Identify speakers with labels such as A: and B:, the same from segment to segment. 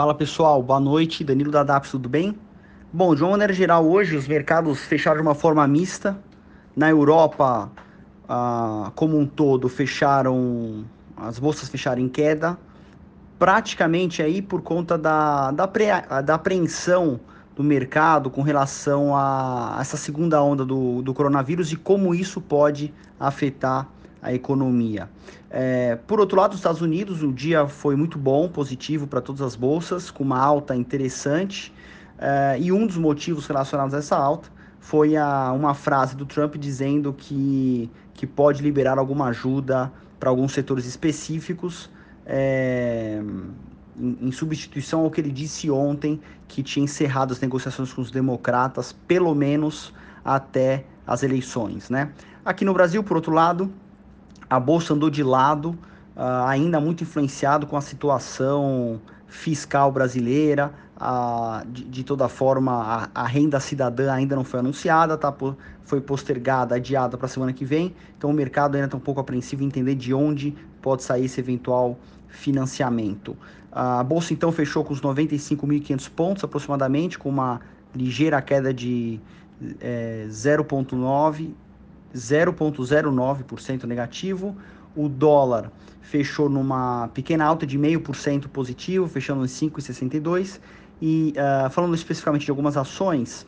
A: Fala pessoal, boa noite, Danilo da DAPS, tudo bem? Bom, de uma maneira geral, hoje os mercados fecharam de uma forma mista. Na Europa, ah, como um todo, fecharam, as bolsas fecharam em queda, praticamente aí por conta da, da, pre, da apreensão do mercado com relação a essa segunda onda do, do coronavírus e como isso pode afetar a economia. É, por outro lado, nos Estados Unidos, o dia foi muito bom, positivo para todas as bolsas, com uma alta interessante. É, e um dos motivos relacionados a essa alta foi a, uma frase do Trump dizendo que, que pode liberar alguma ajuda para alguns setores específicos, é, em, em substituição ao que ele disse ontem, que tinha encerrado as negociações com os democratas, pelo menos até as eleições. Né? Aqui no Brasil, por outro lado, a bolsa andou de lado, uh, ainda muito influenciado com a situação fiscal brasileira. Uh, de, de, toda forma, a, a, renda cidadã ainda não foi anunciada, tá, foi postergada, adiada para a semana que vem. Então, o mercado ainda está um pouco apreensivo em entender de onde pode sair esse eventual financiamento. A bolsa então fechou com os 95.500 pontos aproximadamente, com uma ligeira queda de é, 0,9 0,09% negativo. O dólar fechou numa pequena alta de 0,5% positivo, fechando em 5,62. E uh, falando especificamente de algumas ações,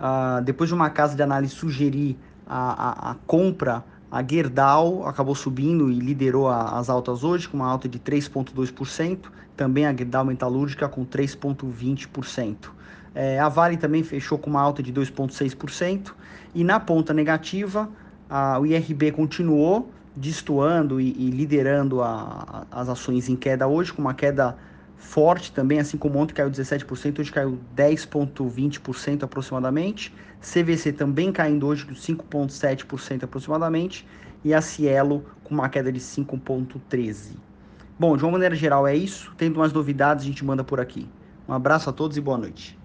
A: uh, depois de uma casa de análise sugerir a, a, a compra, a Gerdau acabou subindo e liderou a, as altas hoje, com uma alta de 3,2%. Também a Gerdau Metalúrgica com 3,20%. É, a Vale também fechou com uma alta de 2,6%. E na ponta negativa, a, o IRB continuou destoando e, e liderando a, as ações em queda hoje, com uma queda forte também, assim como ontem caiu 17%, hoje caiu 10,20% aproximadamente. CVC também caindo hoje 5,7% aproximadamente. E a Cielo com uma queda de 5,13%. Bom, de uma maneira geral é isso. Tendo mais novidades, a gente manda por aqui. Um abraço a todos e boa noite.